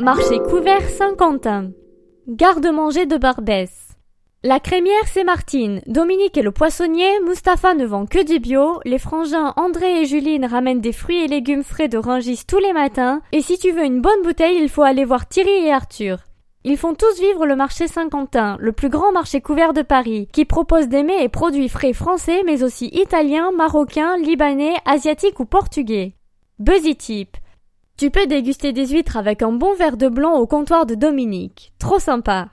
Marché couvert Saint-Quentin. Garde-manger de Barbès. La crémière, c'est Martine. Dominique est le poissonnier. Mustapha ne vend que du bio. Les frangins André et Juline ramènent des fruits et légumes frais de Rungis tous les matins. Et si tu veux une bonne bouteille, il faut aller voir Thierry et Arthur. Ils font tous vivre le marché Saint-Quentin, le plus grand marché couvert de Paris, qui propose des mets et produits frais français, mais aussi italiens, marocains, libanais, asiatiques ou portugais. Buzzy. Tu peux déguster des huîtres avec un bon verre de blanc au comptoir de Dominique. Trop sympa.